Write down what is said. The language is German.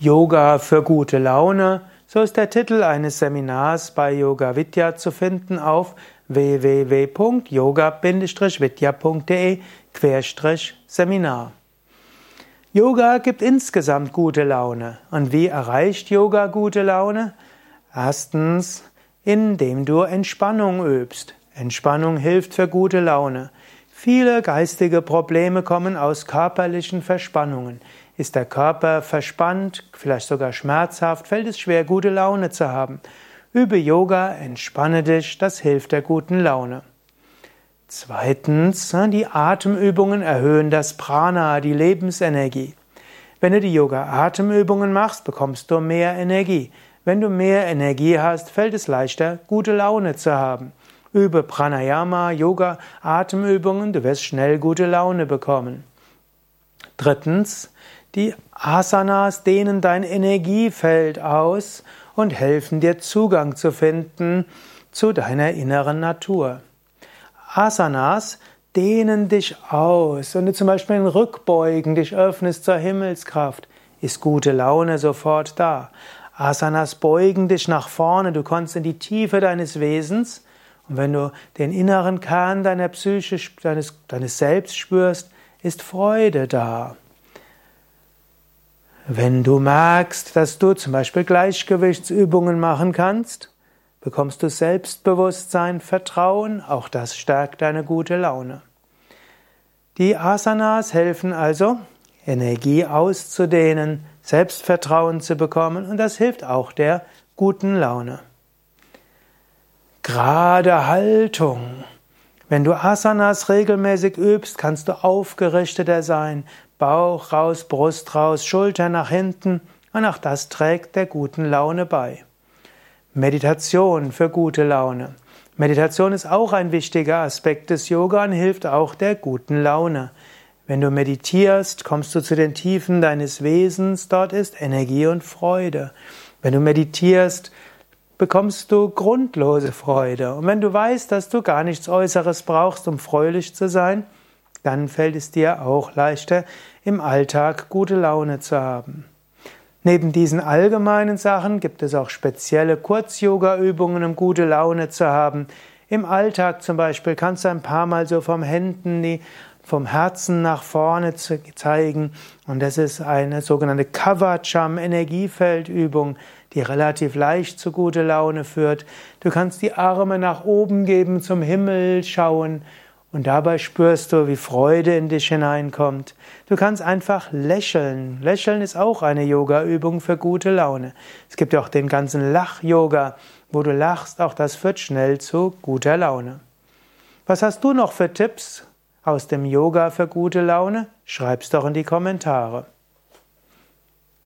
Yoga für gute Laune, so ist der Titel eines Seminars bei Yoga Vidya zu finden auf www.yoga-vidya.de-seminar. Yoga gibt insgesamt gute Laune. Und wie erreicht Yoga gute Laune? Erstens, indem du Entspannung übst. Entspannung hilft für gute Laune. Viele geistige Probleme kommen aus körperlichen Verspannungen. Ist der Körper verspannt, vielleicht sogar schmerzhaft, fällt es schwer, gute Laune zu haben. Übe Yoga, entspanne dich, das hilft der guten Laune. Zweitens, die Atemübungen erhöhen das Prana, die Lebensenergie. Wenn du die Yoga-Atemübungen machst, bekommst du mehr Energie. Wenn du mehr Energie hast, fällt es leichter, gute Laune zu haben. Übe Pranayama, Yoga, Atemübungen, du wirst schnell gute Laune bekommen. Drittens, die Asanas dehnen dein Energiefeld aus und helfen dir Zugang zu finden zu deiner inneren Natur. Asanas dehnen dich aus. Wenn du zum Beispiel in Rückbeugen dich öffnest zur Himmelskraft, ist gute Laune sofort da. Asanas beugen dich nach vorne, du kommst in die Tiefe deines Wesens. Und wenn du den inneren Kern deiner Psyche, deines, deines Selbst spürst, ist Freude da. Wenn du merkst, dass du zum Beispiel Gleichgewichtsübungen machen kannst, bekommst du Selbstbewusstsein, Vertrauen, auch das stärkt deine gute Laune. Die Asanas helfen also, Energie auszudehnen, Selbstvertrauen zu bekommen und das hilft auch der guten Laune. Gerade Haltung. Wenn du Asanas regelmäßig übst, kannst du aufgerichteter sein, Bauch raus, Brust raus, Schulter nach hinten und auch das trägt der guten Laune bei. Meditation für gute Laune. Meditation ist auch ein wichtiger Aspekt des Yoga und hilft auch der guten Laune. Wenn du meditierst, kommst du zu den Tiefen deines Wesens, dort ist Energie und Freude. Wenn du meditierst, bekommst du grundlose Freude. Und wenn du weißt, dass du gar nichts Äußeres brauchst, um fröhlich zu sein, dann fällt es dir auch leichter, im Alltag gute Laune zu haben. Neben diesen allgemeinen Sachen gibt es auch spezielle Kurz-Yoga-Übungen, um gute Laune zu haben. Im Alltag zum Beispiel kannst du ein paar Mal so vom Händen, vom Herzen nach vorne zeigen. Und das ist eine sogenannte Kavacham Energiefeldübung, die relativ leicht zu gute Laune führt. Du kannst die Arme nach oben geben, zum Himmel schauen. Und dabei spürst du, wie Freude in dich hineinkommt. Du kannst einfach lächeln. Lächeln ist auch eine Yoga-Übung für gute Laune. Es gibt auch den ganzen Lach-Yoga, wo du lachst. Auch das führt schnell zu guter Laune. Was hast du noch für Tipps aus dem Yoga für gute Laune? Schreib's doch in die Kommentare.